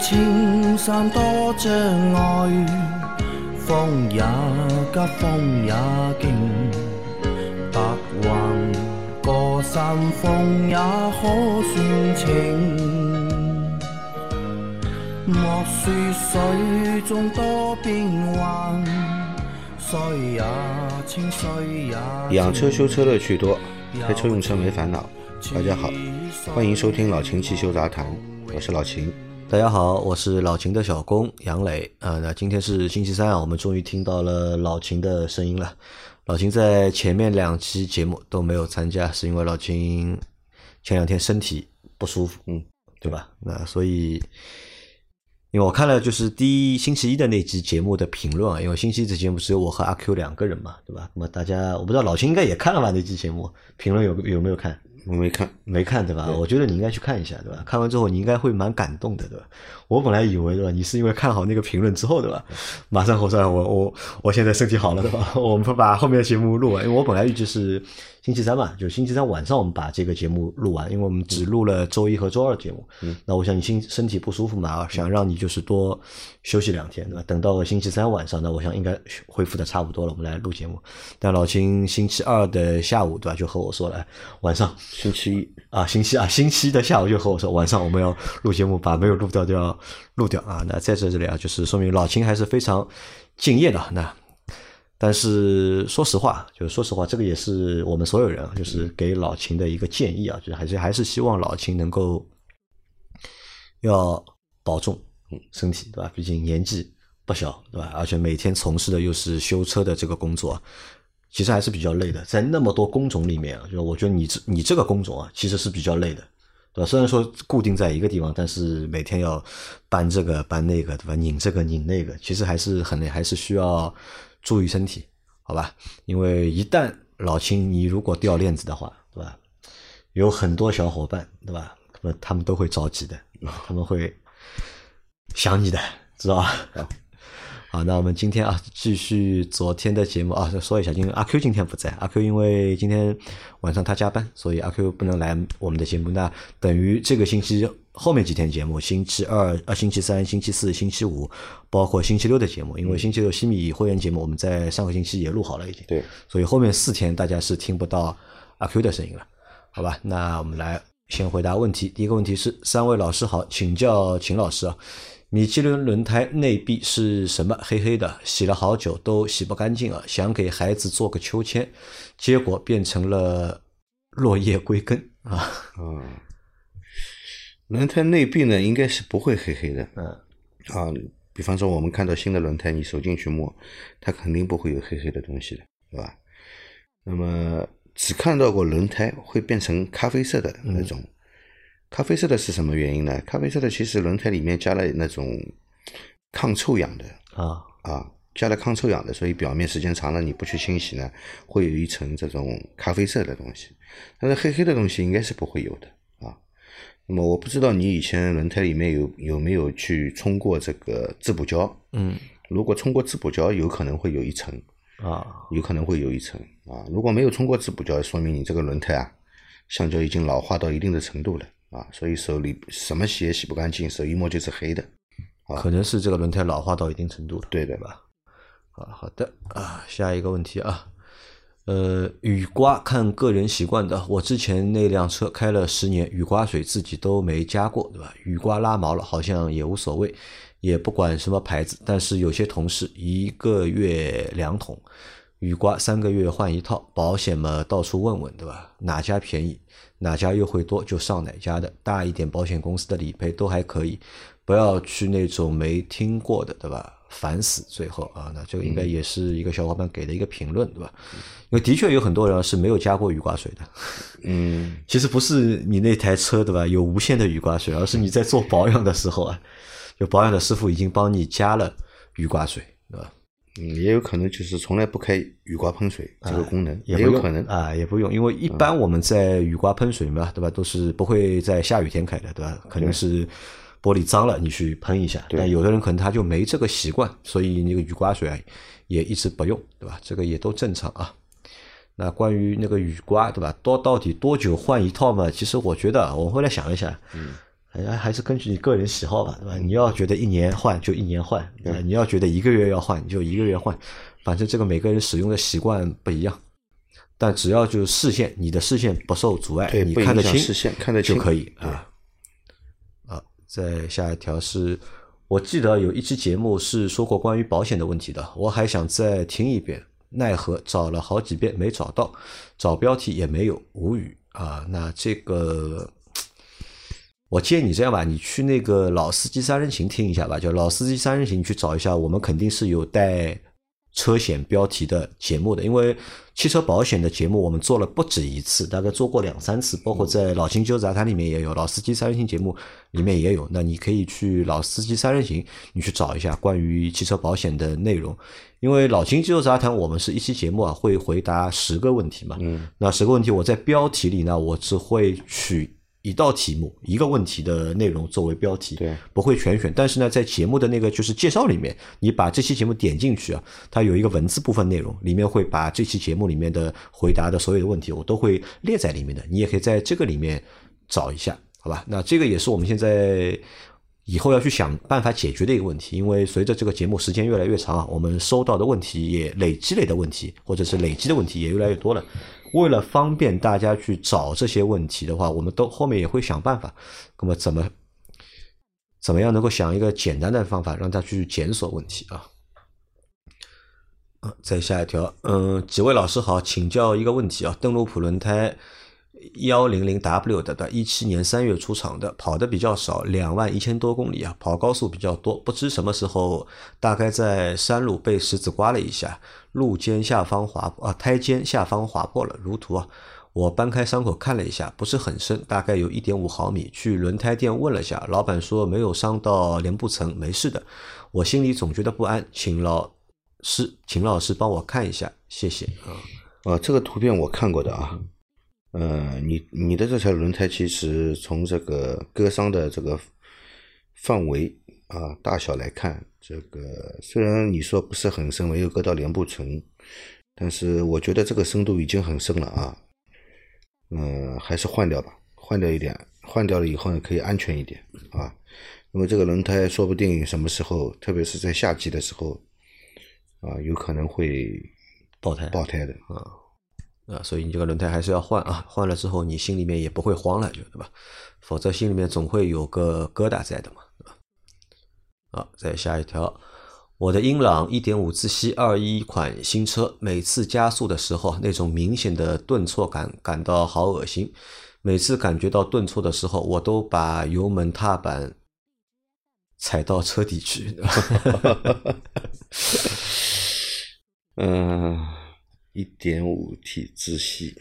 青山多障碍，风也急，风也劲，白云过山峰也可算情。莫说水中多变幻，水也清，水也养车修车乐趣多，开车用车没烦恼。大家好，欢迎收听老秦汽修杂谈，我是老秦。大家好，我是老秦的小工杨磊啊。那今天是星期三啊，我们终于听到了老秦的声音了。老秦在前面两期节目都没有参加，是因为老秦前两天身体不舒服，嗯，对吧？那所以。因为我看了就是第一星期一的那期节目的评论啊，因为星期一的节目只有我和阿 Q 两个人嘛，对吧？那么大家我不知道老秦应该也看了吧那期节目，评论有有没有看？我没看，没看对吧？我觉得你应该去看一下，对吧？看完之后你应该会蛮感动的，对吧？我本来以为对吧，你是因为看好那个评论之后对吧，马上后算我我我现在身体好了对吧？我们把后面的节目录完，因为我本来预计是。星期三嘛，就星期三晚上我们把这个节目录完，因为我们只录了周一和周二节目。嗯，那我想你心身体不舒服嘛，想让你就是多休息两天，对吧？等到星期三晚上，那我想应该恢复的差不多了，我们来录节目。但老秦星期二的下午，对吧？就和我说了，晚上星期一啊，星期啊，星期一的下午就和我说，晚上我们要录节目，把没有录掉都要录掉啊。那在这里啊，就是说明老秦还是非常敬业的。那。但是说实话，就是说实话，这个也是我们所有人啊，就是给老秦的一个建议啊，就是还是还是希望老秦能够要保重身体，对吧？毕竟年纪不小，对吧？而且每天从事的又是修车的这个工作，其实还是比较累的。在那么多工种里面啊，就是我觉得你这你这个工种啊，其实是比较累的，对吧？虽然说固定在一个地方，但是每天要搬这个搬那个，对吧？拧这个拧那个，其实还是很累，还是需要。注意身体，好吧？因为一旦老秦你如果掉链子的话，对吧？有很多小伙伴，对吧？那么他们都会着急的，他们会想你的，知道吧？好，那我们今天啊，继续昨天的节目啊，再说一下，因为阿 Q 今天不在，阿 Q 因为今天晚上他加班，所以阿 Q 不能来我们的节目。那等于这个星期后面几天节目，星期二、呃星期三、星期四、星期五，包括星期六的节目，因为星期六西米会员节目我们在上个星期也录好了已经，对，所以后面四天大家是听不到阿 Q 的声音了，好吧？那我们来先回答问题。第一个问题是，三位老师好，请教秦老师啊。米其林轮胎内壁是什么？黑黑的，洗了好久都洗不干净啊！想给孩子做个秋千，结果变成了落叶归根啊！嗯，轮胎内壁呢，应该是不会黑黑的。嗯，啊，比方说我们看到新的轮胎，你手进去摸，它肯定不会有黑黑的东西的，对吧？那么只看到过轮胎会变成咖啡色的那种。咖啡色的是什么原因呢？咖啡色的其实轮胎里面加了那种抗臭氧的啊啊，加了抗臭氧的，所以表面时间长了你不去清洗呢，会有一层这种咖啡色的东西。但是黑黑的东西应该是不会有的啊。那么我不知道你以前轮胎里面有有没有去冲过这个自补胶？嗯，如果冲过自补胶，有可能会有一层啊，有可能会有一层啊。如果没有冲过自补胶，说明你这个轮胎啊，橡胶已经老化到一定的程度了。啊，所以手里什么洗也洗不干净，手一摸就是黑的，可能是这个轮胎老化到一定程度了，对的吧？啊，好的啊，下一个问题啊，呃，雨刮看个人习惯的，我之前那辆车开了十年，雨刮水自己都没加过，对吧？雨刮拉毛了，好像也无所谓，也不管什么牌子，但是有些同事一个月两桶。雨刮三个月换一套，保险嘛到处问问，对吧？哪家便宜，哪家优惠多就上哪家的。大一点保险公司的理赔都还可以，不要去那种没听过的，对吧？烦死！最后啊，那这个应该也是一个小伙伴给的一个评论，对吧？因为的确有很多人是没有加过雨刮水的。嗯，其实不是你那台车对吧？有无限的雨刮水，而是你在做保养的时候啊，就保养的师傅已经帮你加了雨刮水，对吧？嗯，也有可能就是从来不开雨刮喷水这个功能，也有可能啊，也不用，因为一般我们在雨刮喷水嘛，对吧？都是不会在下雨天开的，对吧？肯定是玻璃脏了，你去喷一下。但有的人可能他就没这个习惯，所以那个雨刮水啊也一直不用，对吧？这个也都正常啊。那关于那个雨刮，对吧？多到底多久换一套嘛？其实我觉得，我后来想一下，嗯，还还是根据你个人喜好吧，对吧？你要觉得一年换就一年换，你要觉得一个月要换你就一个月换，反正这个每个人使用的习惯不一样。但只要就是视线，你的视线不受阻碍，你看得清视线看得清就可以啊。再下一条是，我记得有一期节目是说过关于保险的问题的，我还想再听一遍，奈何找了好几遍没找到，找标题也没有，无语啊。那这个。我建议你这样吧，你去那个老司机三人行听一下吧，就老司机三人行，去找一下，我们肯定是有带车险标题的节目的，因为汽车保险的节目我们做了不止一次，大概做过两三次，包括在老秦纠杂谈里面也有，老司机三人行节目里面也有。那你可以去老司机三人行，你去找一下关于汽车保险的内容，因为老秦纠杂谈我们是一期节目啊，会回答十个问题嘛，嗯，那十个问题我在标题里呢，我只会取。一道题目，一个问题的内容作为标题，对，不会全选。但是呢，在节目的。那个就是介绍里面，你把这期节目点进去啊，它有一个文字部分内容，里面会把这期节目里面的。回答的。所有的。问题，我都会列在里面的。你也可以在这个里面找一下，好吧？那这个也是我们现在以后要去想办法解决的。一个问题，因为随着这个节目时间越来越长啊，我们收到的。问题也累积累的。问题，或者是累积的。问题也越来越多了。为了方便大家去找这些问题的话，我们都后面也会想办法。那么怎么怎么样能够想一个简单的方法，让他去检索问题啊？再下一条，嗯，几位老师好，请教一个问题啊，邓禄普轮胎幺零零 W 的，一七年三月出厂的，跑的比较少，两万一千多公里啊，跑高速比较多，不知什么时候，大概在山路被石子刮了一下。路肩下方划啊，胎肩下方划破了，如图啊。我搬开伤口看了一下，不是很深，大概有一点五毫米。去轮胎店问了下，老板说没有伤到帘布层，没事的。我心里总觉得不安，请老师，请老师帮我看一下，谢谢啊。啊，这个图片我看过的啊。嗯，你你的这条轮胎其实从这个割伤的这个范围啊大小来看。这个虽然你说不是很深，没有割到帘布唇，但是我觉得这个深度已经很深了啊。嗯，还是换掉吧，换掉一点，换掉了以后呢，可以安全一点啊。因为这个轮胎说不定什么时候，特别是在夏季的时候啊，有可能会爆胎爆胎的啊啊，所以你这个轮胎还是要换啊，换了之后你心里面也不会慌了，就对吧？否则心里面总会有个疙瘩在的嘛。好，再下一条，我的英朗一点五自吸二一款新车，每次加速的时候，那种明显的顿挫感，感到好恶心。每次感觉到顿挫的时候，我都把油门踏板踩到车底去。嗯，一点五 T 自吸，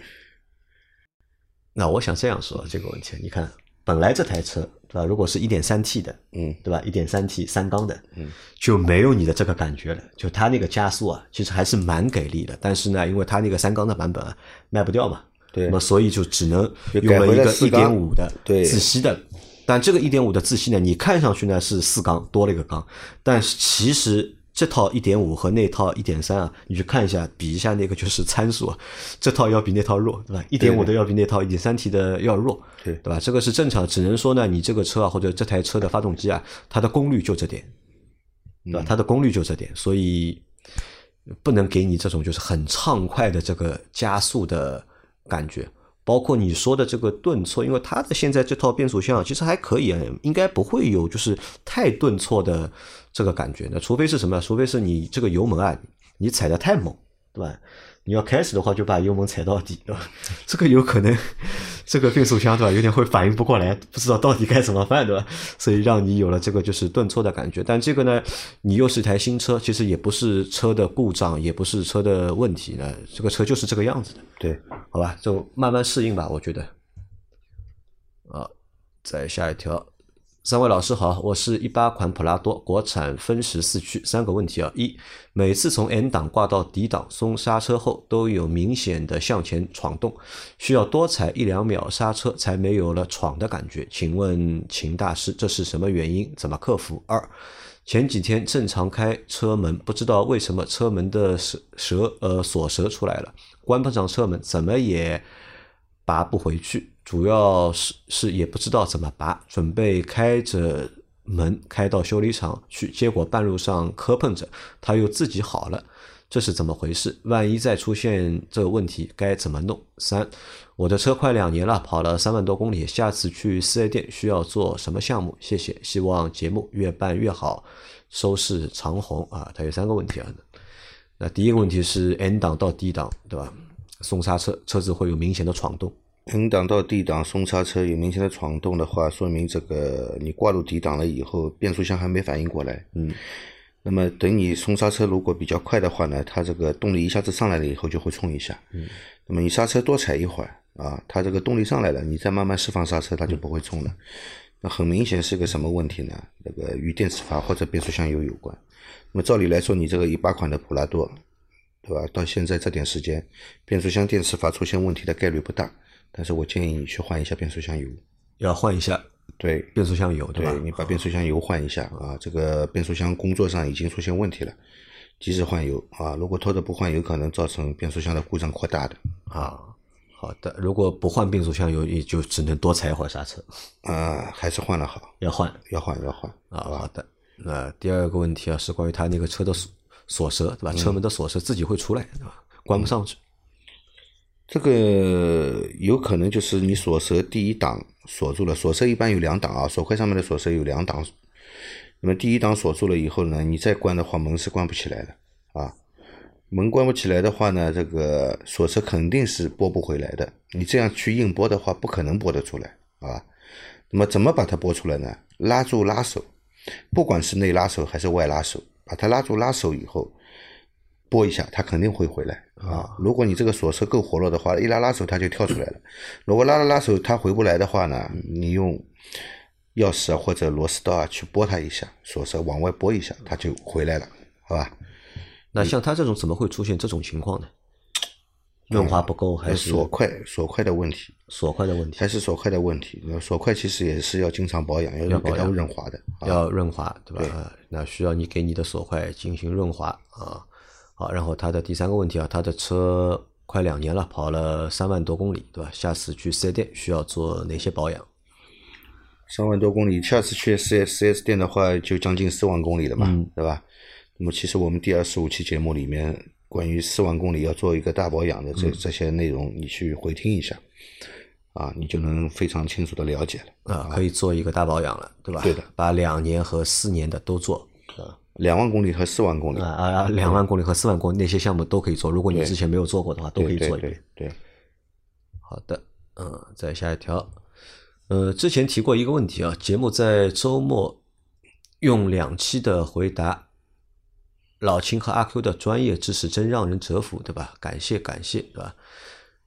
那我想这样说这个问题，你看。本来这台车，对吧？如果是一点三 T 的，嗯，对吧？一点三 T 三缸的，嗯，就没有你的这个感觉了。就它那个加速啊，其实还是蛮给力的。但是呢，因为它那个三缸的版本啊，卖不掉嘛，对，那么所以就只能用了一个一点五的自吸的。但这个一点五的自吸呢，你看上去呢是四缸多了一个缸，但是其实。这套一点五和那套一点三啊，你去看一下，比一下那个就是参数啊，这套要比那套弱，对吧？一点五的要比那套一点三 T 的要弱，对对吧？这个是正常，只能说呢，你这个车啊，或者这台车的发动机啊，它的功率就这点，对吧？它的功率就这点，所以不能给你这种就是很畅快的这个加速的感觉。包括你说的这个顿挫，因为它的现在这套变速箱其实还可以啊，应该不会有就是太顿挫的这个感觉。那除非是什么？除非是你这个油门啊，你踩的太猛，对吧？你要开始的话，就把油门踩到底，对吧？这个有可能，这个变速箱对吧，有点会反应不过来，不知道到底该怎么办，对吧？所以让你有了这个就是顿挫的感觉。但这个呢，你又是一台新车，其实也不是车的故障，也不是车的问题呢，这个车就是这个样子的。对，好吧，就慢慢适应吧，我觉得。啊，再下一条。三位老师好，我是一八款普拉多，国产分时四驱。三个问题啊：一，每次从 N 档挂到 D 档松刹车后，都有明显的向前闯动，需要多踩一两秒刹车才没有了闯的感觉。请问秦大师，这是什么原因？怎么克服？二，前几天正常开车门，不知道为什么车门的蛇蛇呃锁舌出来了，关不上车门，怎么也拔不回去。主要是是也不知道怎么拔，准备开着门开到修理厂去，结果半路上磕碰着，他又自己好了。这是怎么回事？万一再出现这个问题，该怎么弄？三，我的车快两年了，跑了三万多公里，下次去四 S 店需要做什么项目？谢谢，希望节目越办越好，收视长虹啊！它有三个问题啊。那第一个问题是 N 档到 D 档，对吧？松刹车，车子会有明显的闯动。N 档到 D 档松刹车有明显的闯动的话，说明这个你挂入 D 档了以后，变速箱还没反应过来。嗯。那么等你松刹车如果比较快的话呢，它这个动力一下子上来了以后就会冲一下。嗯。那么你刹车多踩一会儿啊，它这个动力上来了，你再慢慢释放刹车，它就不会冲了。那很明显是个什么问题呢？那个与电磁阀或者变速箱油有关。那么照理来说，你这个一八款的普拉多，对吧？到现在这点时间，变速箱电磁阀出现问题的概率不大。但是我建议你去换一下变速箱油。要换一下。对，变速箱油，对吧？你把变速箱油换一下啊！这个变速箱工作上已经出现问题了，及时换油啊！如果拖着不换，有可能造成变速箱的故障扩大的啊。好的，如果不换变速箱油，也就只能多踩一会儿刹车。啊，还是换了好。要换，要换，要换啊！好的。那第二个问题啊，是关于他那个车的锁锁舌，对吧？车门的锁舌自己会出来，对吧？关不上去。这个有可能就是你锁舌第一档锁住了，锁舌一般有两档啊，锁块上面的锁舌有两档。那么第一档锁住了以后呢，你再关的话，门是关不起来的啊。门关不起来的话呢，这个锁舌肯定是拨不回来的。你这样去硬拨的话，不可能拨得出来啊。那么怎么把它拨出来呢？拉住拉手，不管是内拉手还是外拉手，把它拉住拉手以后。拨一下，它肯定会回来啊！如果你这个锁车够活络的话，一拉拉手它就跳出来了。如果拉了拉手它回不来的话呢，你用钥匙啊或者螺丝刀啊去拨它一下，锁舌往外拨一下，它就回来了，好吧？那像它这种怎么会出现这种情况呢？润滑不够还是锁块锁块的问题？锁块的问题还是锁块的问题？锁块其实也是要经常保养，要给它润滑的，要润滑对吧？那需要你给你的锁块进行润滑啊。好，然后他的第三个问题啊，他的车快两年了，跑了三万多公里，对吧？下次去四 S 店需要做哪些保养？三万多公里，下次去四 S 四 S 店的话，就将近四万公里了嘛，对吧？那么其实我们第二十五期节目里面关于四万公里要做一个大保养的这这些内容，你去回听一下，啊，你就能非常清楚的了解了啊，可以做一个大保养了，对吧？对的，把两年和四年的都做。两万公里和四万公里啊啊！两万公里和四万公里那些项目都可以做。如果你之前没有做过的话，都可以做一遍。对，好的，嗯，再下一条，呃，之前提过一个问题啊，节目在周末用两期的回答，老秦和阿 Q 的专业知识真让人折服，对吧？感谢感谢，对吧？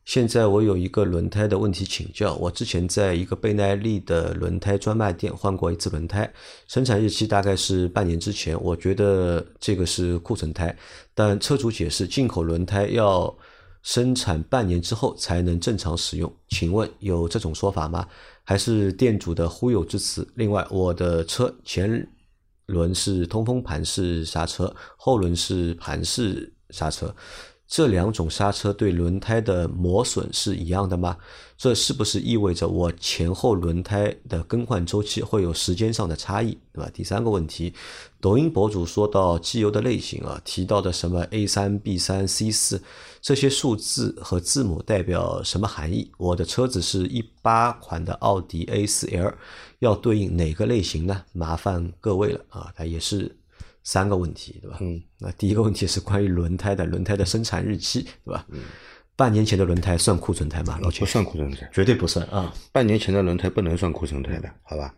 现在我有一个轮胎的问题请教。我之前在一个倍耐力的轮胎专卖店换过一次轮胎，生产日期大概是半年之前。我觉得这个是库存胎，但车主解释进口轮胎要生产半年之后才能正常使用。请问有这种说法吗？还是店主的忽悠之词？另外，我的车前轮是通风盘式刹车，后轮是盘式刹车。这两种刹车对轮胎的磨损是一样的吗？这是不是意味着我前后轮胎的更换周期会有时间上的差异，对吧？第三个问题，抖音博主说到机油的类型啊，提到的什么 A 三、B 三、C 四这些数字和字母代表什么含义？我的车子是一八款的奥迪 A 四 L，要对应哪个类型呢？麻烦各位了啊，它也是。三个问题，对吧？嗯，那第一个问题是关于轮胎的，轮胎的生产日期，对吧？嗯，半年前的轮胎算库存胎吗？老秦不算库存胎，绝对不算啊！半年前的轮胎不能算库存胎的，好吧？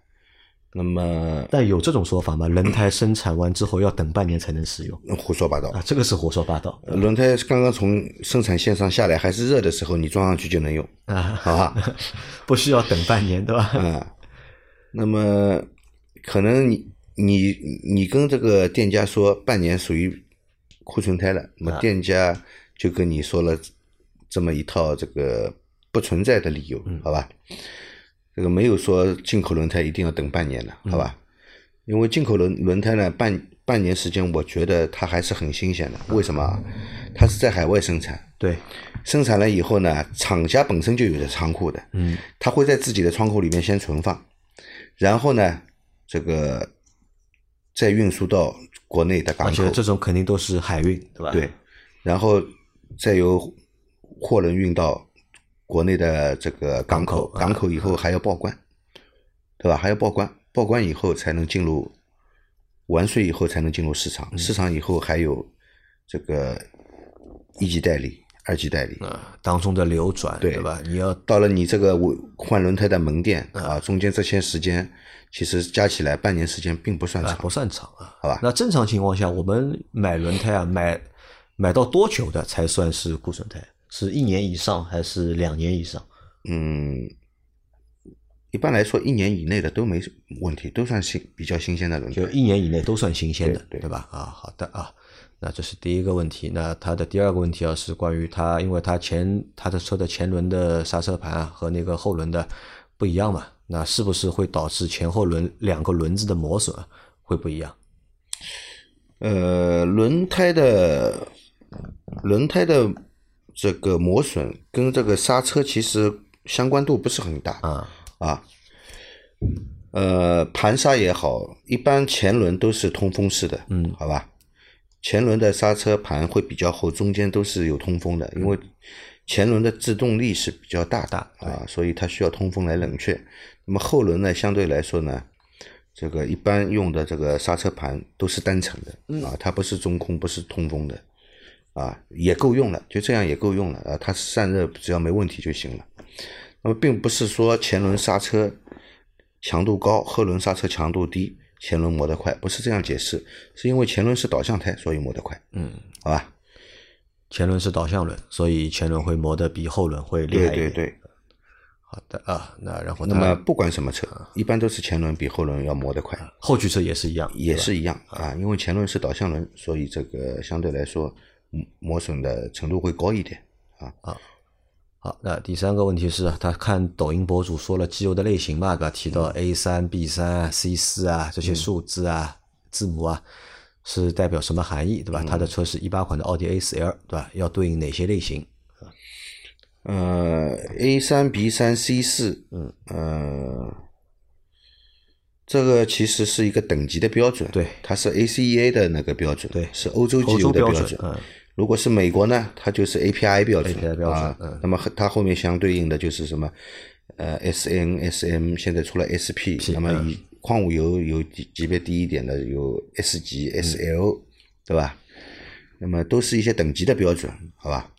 那么，但有这种说法吗？轮胎生产完之后要等半年才能使用？胡说八道啊！这个是胡说八道。轮胎刚刚从生产线上下来还是热的时候，你装上去就能用啊？好吧？不需要等半年，对吧？啊，那么可能你。你你跟这个店家说半年属于库存胎了，那么店家就跟你说了这么一套这个不存在的理由，好吧？这个没有说进口轮胎一定要等半年的，好吧？因为进口轮轮胎呢，半半年时间，我觉得它还是很新鲜的。为什么？它是在海外生产，对，生产了以后呢，厂家本身就有的仓库的，嗯，它会在自己的仓库里面先存放，然后呢，这个再运输到国内的港口，这种肯定都是海运，对吧？对，然后再由货轮运到国内的这个港口，港口以后还要报关，对吧？还要报关，报关以后才能进入。完税以后才能进入市场，市场以后还有这个一级代理、二级代理啊当中的流转，对吧？你要到了你这个换轮胎的门店啊，中间这些时间其实加起来半年时间并不算长，不算长啊，好吧？那正常情况下，我们买轮胎啊，买买到多久的才算是库存胎？是一年以上还是两年以上？嗯。一般来说，一年以内的都没问题，都算新比较新鲜的轮胎。就一年以内都算新鲜的，对对吧？啊，好的啊，那这是第一个问题。那它的第二个问题啊，是关于它，因为它前它的车的前轮的刹车盘啊和那个后轮的不一样嘛，那是不是会导致前后轮两个轮子的磨损会不一样？呃，轮胎的轮胎的这个磨损跟这个刹车其实相关度不是很大啊。啊，呃，盘刹也好，一般前轮都是通风式的，嗯，好吧。前轮的刹车盘会比较厚，中间都是有通风的，因为前轮的制动力是比较大大啊，所以它需要通风来冷却。那么后轮呢，相对来说呢，这个一般用的这个刹车盘都是单层的啊，它不是中空，不是通风的啊，也够用了，就这样也够用了啊，它散热只要没问题就行了。那么并不是说前轮刹车强度高，后轮刹车强度低，前轮磨得快，不是这样解释，是因为前轮是导向胎，所以磨得快。嗯，好吧。前轮是导向轮，所以前轮会磨得比后轮会厉害一点。对对对。好的啊，那然后那么不管什么车，一般都是前轮比后轮要磨得快。后驱车也是一样，也是一样啊，因为前轮是导向轮，所以这个相对来说磨损的程度会高一点啊啊。好，那第三个问题是，他看抖音博主说了机油的类型嘛，对吧？提到 A 三、B 三、C 四啊这些数字啊、字母啊，是代表什么含义，对吧？他的车是一八款的奥迪 A 四 L，对吧？要对应哪些类型？呃，A 三、B 三、C 四，嗯，呃，这个其实是一个等级的标准，对，它是 ACEA 的那个标准，对，是欧洲机油的标准，嗯。如果是美国呢，它就是 API 标准啊，那么它后面相对应的就是什么，呃，SN、SM，现在出了 SP，那么以矿物油有级级别低一点的有 S 级、SL，对吧？那么都是一些等级的标准，好吧？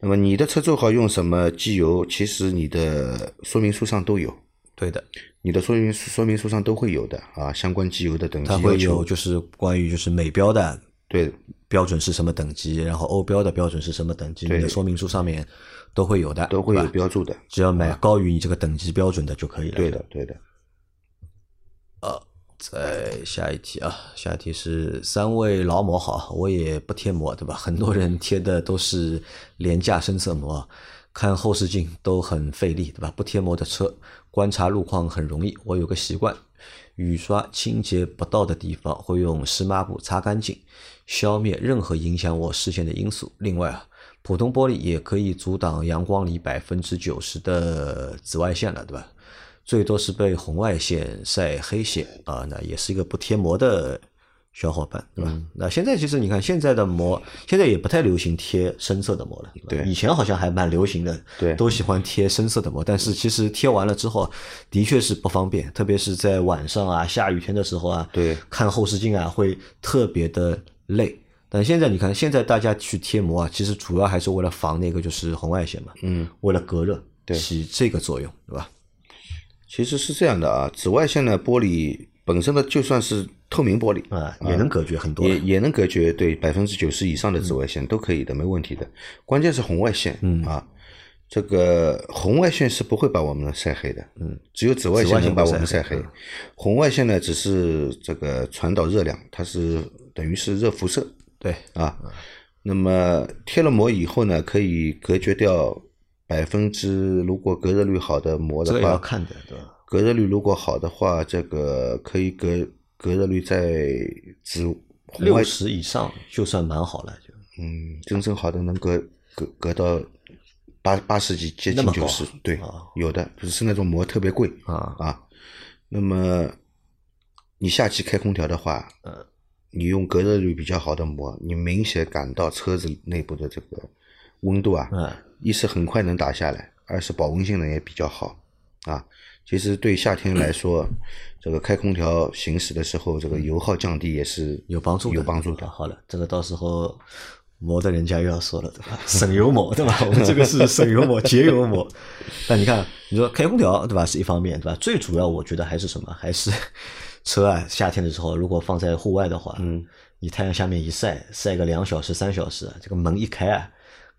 那么你的车最好用什么机油？其实你的说明书上都有，对的，你的说明说明书上都会有的啊，相关机油的等级它会有就是关于就是美标的。对，标准是什么等级？然后欧标的标准是什么等级？你的说明书上面都会有的，都会有标注的。只要买高于你这个等级标准的就可以了。对的，对的。呃，再下一题啊，下一题是三位劳模好，我也不贴膜，对吧？很多人贴的都是廉价深色膜，看后视镜都很费力，对吧？不贴膜的车，观察路况很容易。我有个习惯，雨刷清洁不到的地方，会用湿抹布擦干净。消灭任何影响我视线的因素。另外啊，普通玻璃也可以阻挡阳光里百分之九十的紫外线了，对吧？最多是被红外线晒黑些啊，那也是一个不贴膜的小伙伴，对吧？那现在其实你看，现在的膜现在也不太流行贴深色的膜了，对，以前好像还蛮流行的，对，都喜欢贴深色的膜，但是其实贴完了之后，的确是不方便，特别是在晚上啊、下雨天的时候啊，对，看后视镜啊会特别的。累，但现在你看，现在大家去贴膜啊，其实主要还是为了防那个就是红外线嘛，嗯，为了隔热，对，起这个作用，对吧？其实是这样的啊，紫外线的玻璃本身的就算是透明玻璃啊，也能隔绝很多，也也能隔绝对百分之九十以上的紫外线都可以的，没问题的。关键是红外线，嗯啊，这个红外线是不会把我们晒黑的，嗯，只有紫外线能把我们晒黑。红外线呢，只是这个传导热量，它是等于是热辐射。对啊，那么贴了膜以后呢，可以隔绝掉百分之，如果隔热率好的膜的话，要看的对吧？隔热率如果好的话，这个可以隔隔热率在紫六十以上就算蛮好了，就嗯，真正好的能隔隔隔到八八十几，接近九十，对，有的只是那种膜特别贵啊啊。那么你夏季开空调的话，嗯，你用隔热率比较好的膜，你明显感到车子内部的这个温度啊，嗯，一是很快能打下来，二是保温性能也比较好啊。其实对夏天来说，这个开空调行驶的时候，这个油耗降低也是有帮助，有帮助的。好了，这个到时候磨的人家又要说了，对吧？省油膜，对吧？我们这个是省油膜、节油膜。但你看，你说开空调，对吧？是一方面，对吧？最主要，我觉得还是什么？还是车啊，夏天的时候，如果放在户外的话，嗯，你太阳下面一晒，晒个两小时、三小时，这个门一开啊，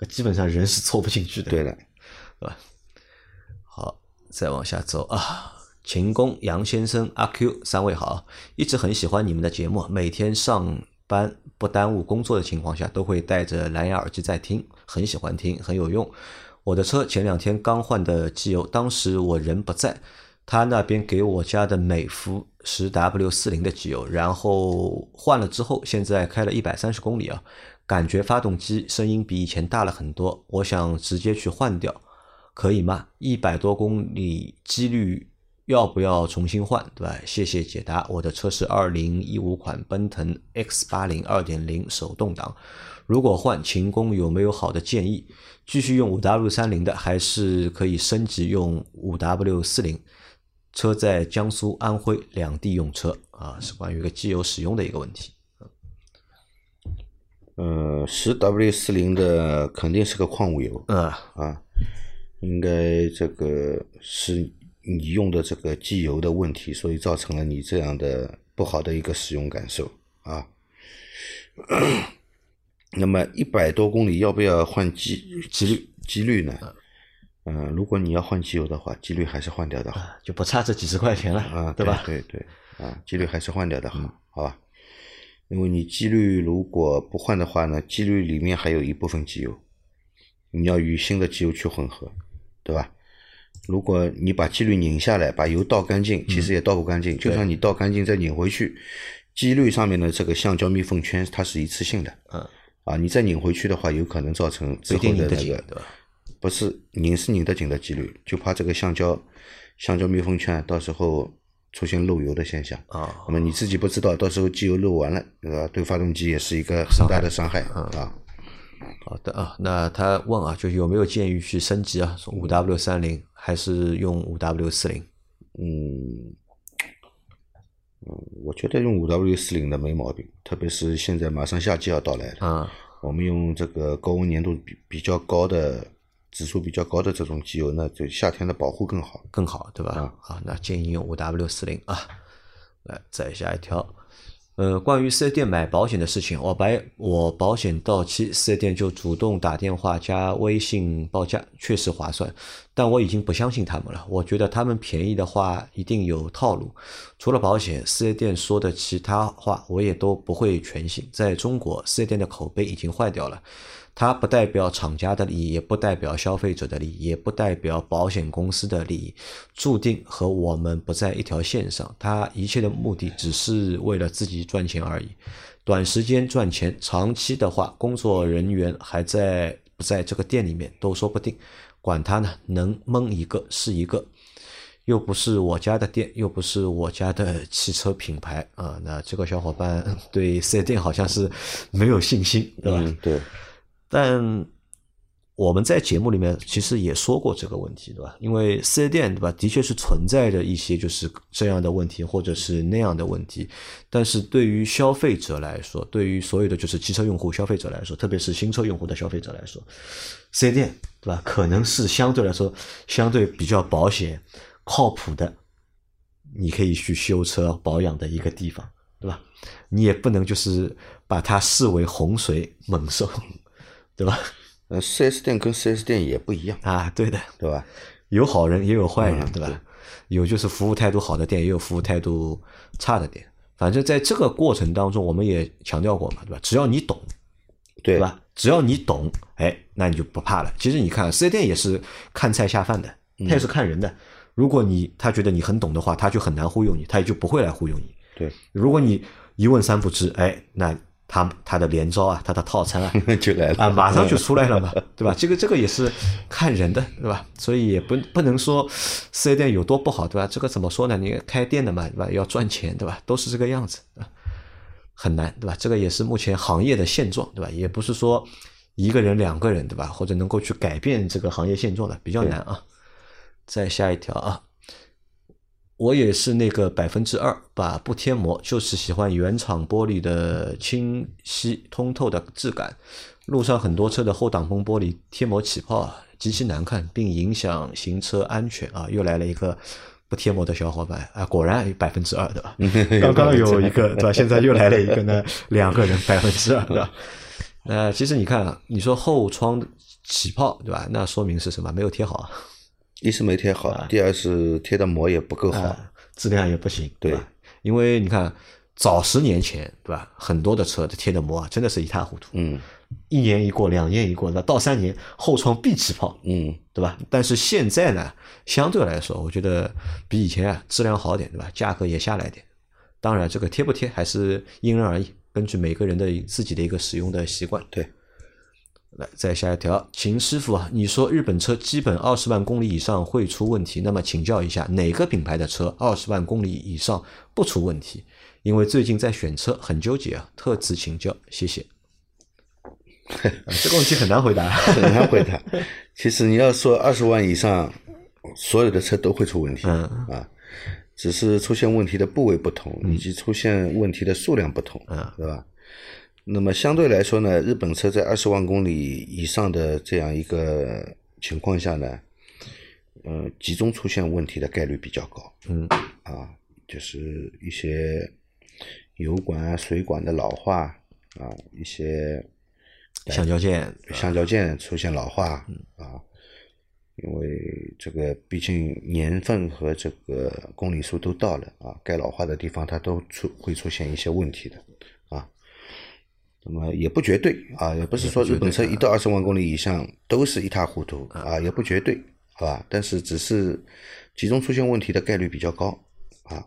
基本上人是凑不进去的。对的，对吧？好，再往下走啊。秦工、杨先生、阿 Q 三位好，一直很喜欢你们的节目，每天上班不耽误工作的情况下，都会带着蓝牙耳机在听，很喜欢听，很有用。我的车前两天刚换的机油，当时我人不在，他那边给我家的美孚十 W 四零的机油，然后换了之后，现在开了一百三十公里啊，感觉发动机声音比以前大了很多，我想直接去换掉，可以吗？一百多公里几率。要不要重新换，对吧？谢谢解答。我的车是二零一五款奔腾 X 八零二点零手动挡，如果换秦工有没有好的建议？继续用五 W 三零的，还是可以升级用五 W 四零？车在江苏、安徽两地用车啊，是关于一个机油使用的一个问题。呃，十 W 四零的肯定是个矿物油，嗯啊，应该这个是。你用的这个机油的问题，所以造成了你这样的不好的一个使用感受啊。那么一百多公里要不要换机机滤？机滤呢？嗯，如果你要换机油的话，机滤还是换掉的好，就不差这几十块钱了啊，对吧？对对，啊，机滤还是换掉的好，好吧？因为你机滤如果不换的话呢，机滤里面还有一部分机油，你要与新的机油去混合，对吧？如果你把机滤拧下来，把油倒干净，其实也倒不干净。就算你倒干净再拧回去，机滤上面的这个橡胶密封圈它是一次性的。嗯。啊，你再拧回去的话，有可能造成之后的那个，不是拧是拧得紧的几率，就怕这个橡胶橡胶密封圈到时候出现漏油的现象。啊。那么你自己不知道，到时候机油漏完了，对吧？对发动机也是一个很大的伤害啊。好的啊，那他问啊，就有没有建议去升级啊？从五 W 三零还是用五 W 四零？嗯，嗯，我觉得用五 W 四零的没毛病，特别是现在马上夏季要到来了，啊，我们用这个高温粘度比比较高的指数比较高的这种机油，那就夏天的保护更好，更好，对吧？啊，好，那建议用五 W 四零啊。来，再下一条。呃，关于四 S 店买保险的事情，我白我保险到期，四 S 店就主动打电话加微信报价，确实划算。但我已经不相信他们了，我觉得他们便宜的话一定有套路。除了保险，四 S 店说的其他话我也都不会全信。在中国，四 S 店的口碑已经坏掉了。它不代表厂家的利益，也不代表消费者的利益，也不代表保险公司的利益，注定和我们不在一条线上。它一切的目的只是为了自己赚钱而已，短时间赚钱，长期的话，工作人员还在不在这个店里面都说不定。管他呢，能蒙一个是一个，又不是我家的店，又不是我家的汽车品牌啊。那这个小伙伴对四 S 店好像是没有信心，对吧？对。但我们在节目里面其实也说过这个问题，对吧？因为四 S 店，对吧，的确是存在着一些就是这样的问题，或者是那样的问题。但是对于消费者来说，对于所有的就是汽车用户、消费者来说，特别是新车用户的消费者来说，四 S 店，对吧？可能是相对来说相对比较保险、靠谱的，你可以去修车保养的一个地方，对吧？你也不能就是把它视为洪水猛兽。对吧？呃，四 S 店跟四 S 店也不一样啊，对的，对吧？有好人也有坏人，对吧？有就是服务态度好的店，也有服务态度差的店。反正在这个过程当中，我们也强调过嘛，对吧？只要你懂，对吧？只要你懂，哎，那你就不怕了。其实你看四 S 店也是看菜下饭的，他也是看人的。如果你他觉得你很懂的话，他就很难忽悠你，他也就不会来忽悠你。对，如果你一问三不知，哎，那他他的连招啊，他的套餐啊 就来了啊，马上就出来了嘛，对吧？这个这个也是看人的，对吧？所以也不不能说四 S 店有多不好，对吧？这个怎么说呢？你开店的嘛，对吧？要赚钱，对吧？都是这个样子，很难，对吧？这个也是目前行业的现状，对吧？也不是说一个人、两个人，对吧？或者能够去改变这个行业现状的，比较难啊。再下一条啊。我也是那个百分之二，把不贴膜，就是喜欢原厂玻璃的清晰通透的质感。路上很多车的后挡风玻璃贴膜起泡，极其难看，并影响行车安全啊！又来了一个不贴膜的小伙伴啊，果然百分之二对吧？刚刚有一个对吧？现在又来了一个呢，两个人百分之二对吧？呃，其实你看，你说后窗起泡对吧？那说明是什么？没有贴好啊。一是没贴好，第二是贴的膜也不够好，质量也不行，对吧？因为你看早十年前，对吧？很多的车的贴的膜啊，真的是一塌糊涂。嗯，一年一过，两年一过，那到三年后窗必起泡，嗯，对吧？但是现在呢，相对来说，我觉得比以前啊质量好点，对吧？价格也下来点。当然，这个贴不贴还是因人而异，根据每个人的自己的一个使用的习惯。对。来，再下一条，秦师傅啊，你说日本车基本二十万公里以上会出问题，那么请教一下，哪个品牌的车二十万公里以上不出问题？因为最近在选车很纠结啊，特此请教，谢谢。这个问题很难回答，很难回答。其实你要说二十万以上，所有的车都会出问题，嗯啊，只是出现问题的部位不同，以及出现问题的数量不同，嗯，对吧？那么相对来说呢，日本车在二十万公里以上的这样一个情况下呢，嗯，集中出现问题的概率比较高。嗯，啊，就是一些油管啊、水管的老化啊，一些橡胶件、橡胶件出现老化啊，因为这个毕竟年份和这个公里数都到了啊，该老化的地方它都出会出现一些问题的。那么也不绝对啊，也不是说日本车一到二十万公里以上都是一塌糊涂啊，也不绝对，好吧？但是只是集中出现问题的概率比较高啊。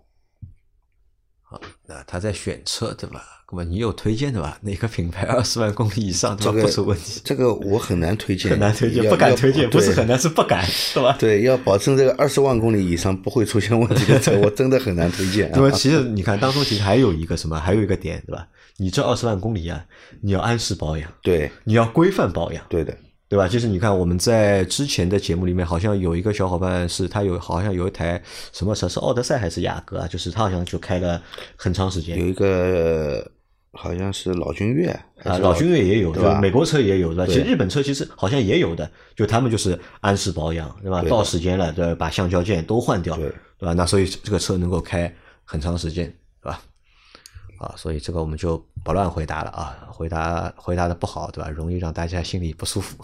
好，那他在选车对吧？那么你有推荐的吧？哪个品牌二十万公里以上这不出问题？这个我很难推荐，很难推荐，不敢推荐，不是很难，是不敢，是吧？对，要保证这个二十万公里以上不会出现问题的车，我真的很难推荐。那么其实你看当中其实还有一个什么，还有一个点，对吧？你这二十万公里啊，你要按时保养，对，你要规范保养，对的，对吧？就是你看我们在之前的节目里面，好像有一个小伙伴是他有好像有一台什么车是奥德赛还是雅阁啊？就是他好像就开了很长时间。有一个好像是老君越啊，老君越也有对吧？美国车也有对吧？其实日本车其实好像也有的，就他们就是按时保养，对吧？到时间了，对，把橡胶件都换掉，对吧？那所以这个车能够开很长时间？啊，所以这个我们就不乱回答了啊，回答回答的不好，对吧？容易让大家心里不舒服。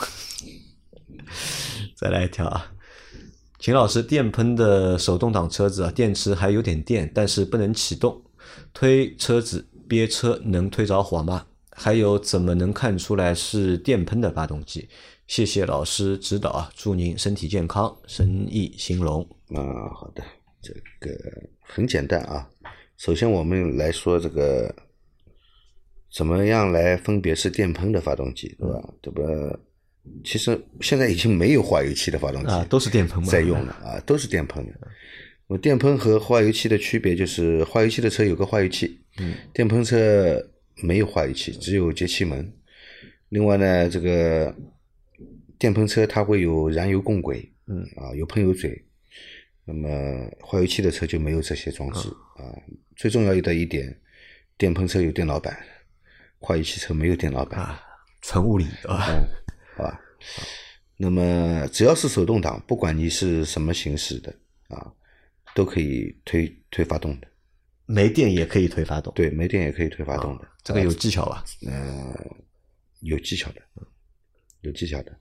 再来一条啊，秦老师，电喷的手动挡车子啊，电池还有点电，但是不能启动，推车子憋车能推着火吗？还有怎么能看出来是电喷的发动机？谢谢老师指导啊，祝您身体健康，生意兴隆。啊，好的，这个很简单啊。首先，我们来说这个怎么样来分别是电喷的发动机，对吧？这个其实现在已经没有化油器的发动机啊，都是电喷在用了啊，都是电喷的。那么电喷和化油器的区别就是，化油器的车有个化油器，嗯，电喷车没有化油器，只有节气门。另外呢，这个电喷车它会有燃油供轨，嗯啊，有喷油嘴。那么化油器的车就没有这些装置啊。最重要的一点，电喷车有电脑板，化油器车没有电脑板，啊，纯物理啊，好吧。那么只要是手动挡，不管你是什么形式的啊，都可以推推发动的。没电也可以推发动。对，没电也可以推发动的。这个有技巧吧？嗯，有技巧的，有技巧的。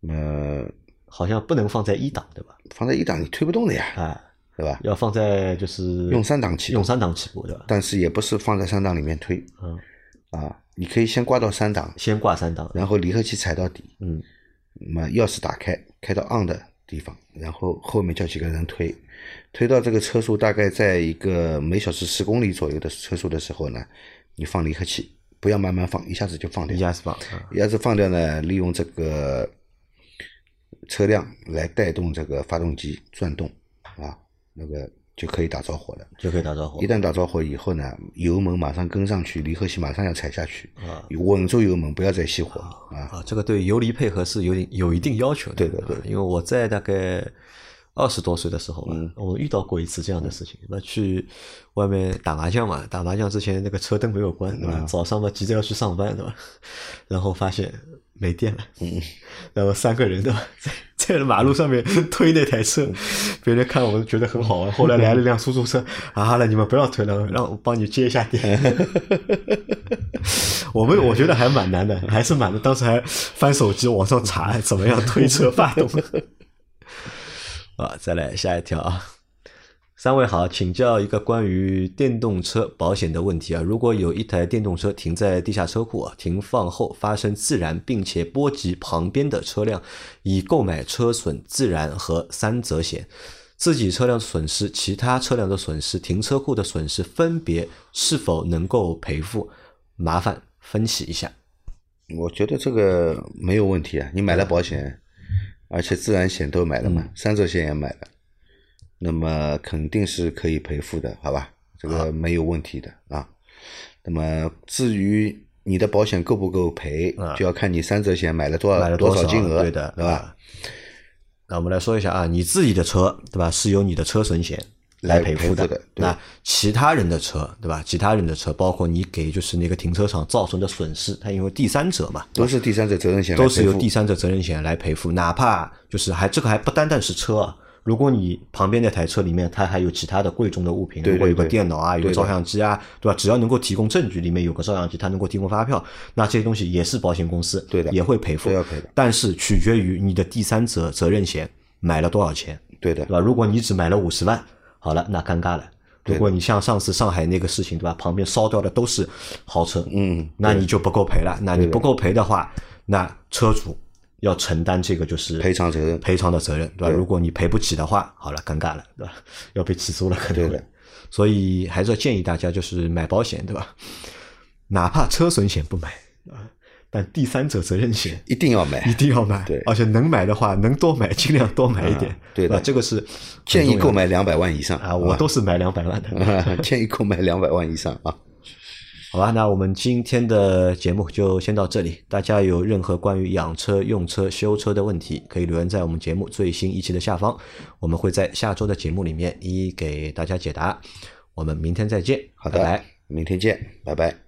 那么好像不能放在一档，对吧？放在一档你推不动的呀。啊。对吧？要放在就是用三档起，用三档起步，对吧？但是也不是放在三档里面推，嗯，啊，你可以先挂到三档，先挂三档，然后离合器踩到底，嗯，那么钥匙打开，开到 on 的地方，然后后面叫几个人推，推到这个车速大概在一个每小时十公里左右的车速的时候呢，你放离合器，不要慢慢放，一下子就放掉，一下子放，一下子放掉呢，利用这个车辆来带动这个发动机转动啊，那个就可以打着火了。就可以打着火一。旦打着火以后呢，油门马上跟上去，离合器马上要踩下去，啊稳住油门，不要再熄火啊。啊，这个对油离配合是有点有一定要求的。对的对啊因为我在大概二十多岁的时候吧，嗯我遇到过一次这样的事情。那去外面打麻将嘛，打麻将之前那个车灯没有关，对吧？嗯早上嘛急着要去上班，对吧？然后发现没电了，嗯，然后三个人对吧，在在马路上面推那台车，别人看我们觉得很好玩。后来来了辆出租车，啊，好了，你们不要推了，让我帮你接一下电。我们我觉得还蛮难的，还是蛮的。当时还翻手机网上查怎么样推车发动。啊，再来下一条啊。三位好，请教一个关于电动车保险的问题啊。如果有一台电动车停在地下车库啊，停放后发生自燃，并且波及旁边的车辆，已购买车损、自燃和三责险，自己车辆损失、其他车辆的损失、停车库的损失，分别是否能够赔付？麻烦分析一下。我觉得这个没有问题啊，你买了保险，而且自然险都买了嘛，嗯三者险也买了，那么肯定是可以赔付的，好吧？这个没有问题的啊。那么至于你的保险够不够赔，啊就要看你三者险买了多少买了多少金额，对的，对吧？啊？那我们来说一下啊，你自己的车对吧，是由你的车损险来赔付的对那其他人的车对吧？其他人的车，包括你给就是那个停车场造成的损失，它因为第三者嘛，都是第三者责任险都是由第三者责任险来赔付，哪怕就是还这个还不单单是车啊。如果你旁边那台车里面它还有其他的贵重的物品，对如果有个电脑啊，有个照相机啊，对吧？只要能够提供证据，里面有个照相机，它能够提供发票，那这些东西也是保险公司对的也会赔付，要赔的但是取决于你的第三者责任险买了多少钱，对的对，吧？如果你只买了五十万，好了，那尴尬了。如果你像上次上海那个事情，对吧？旁边烧掉的都是豪车，嗯那你就不够赔了。那你不够赔的话，那车主要承担这个就是赔偿责任赔偿的责任，对吧？对如果你赔不起的话，好了，尴尬了，对吧？要被起诉了，可能。所以还是要建议大家就是买保险，对吧？哪怕车损险不买啊，但第三者责任险一定要买一，定要买，对而且能买的话，能多买尽量多买一点，啊对的吧？这个是建议购买两百万以上啊，我都是买两百万的。建议购买两百万以上啊。好吧，那我们今天的节目就先到这里。大家有任何关于养车、用车、修车的问题，可以留言在我们节目最新一期的下方，我们会在下周的节目里面一一给大家解答。我们明天再见，好的，拜拜。明天见，拜拜。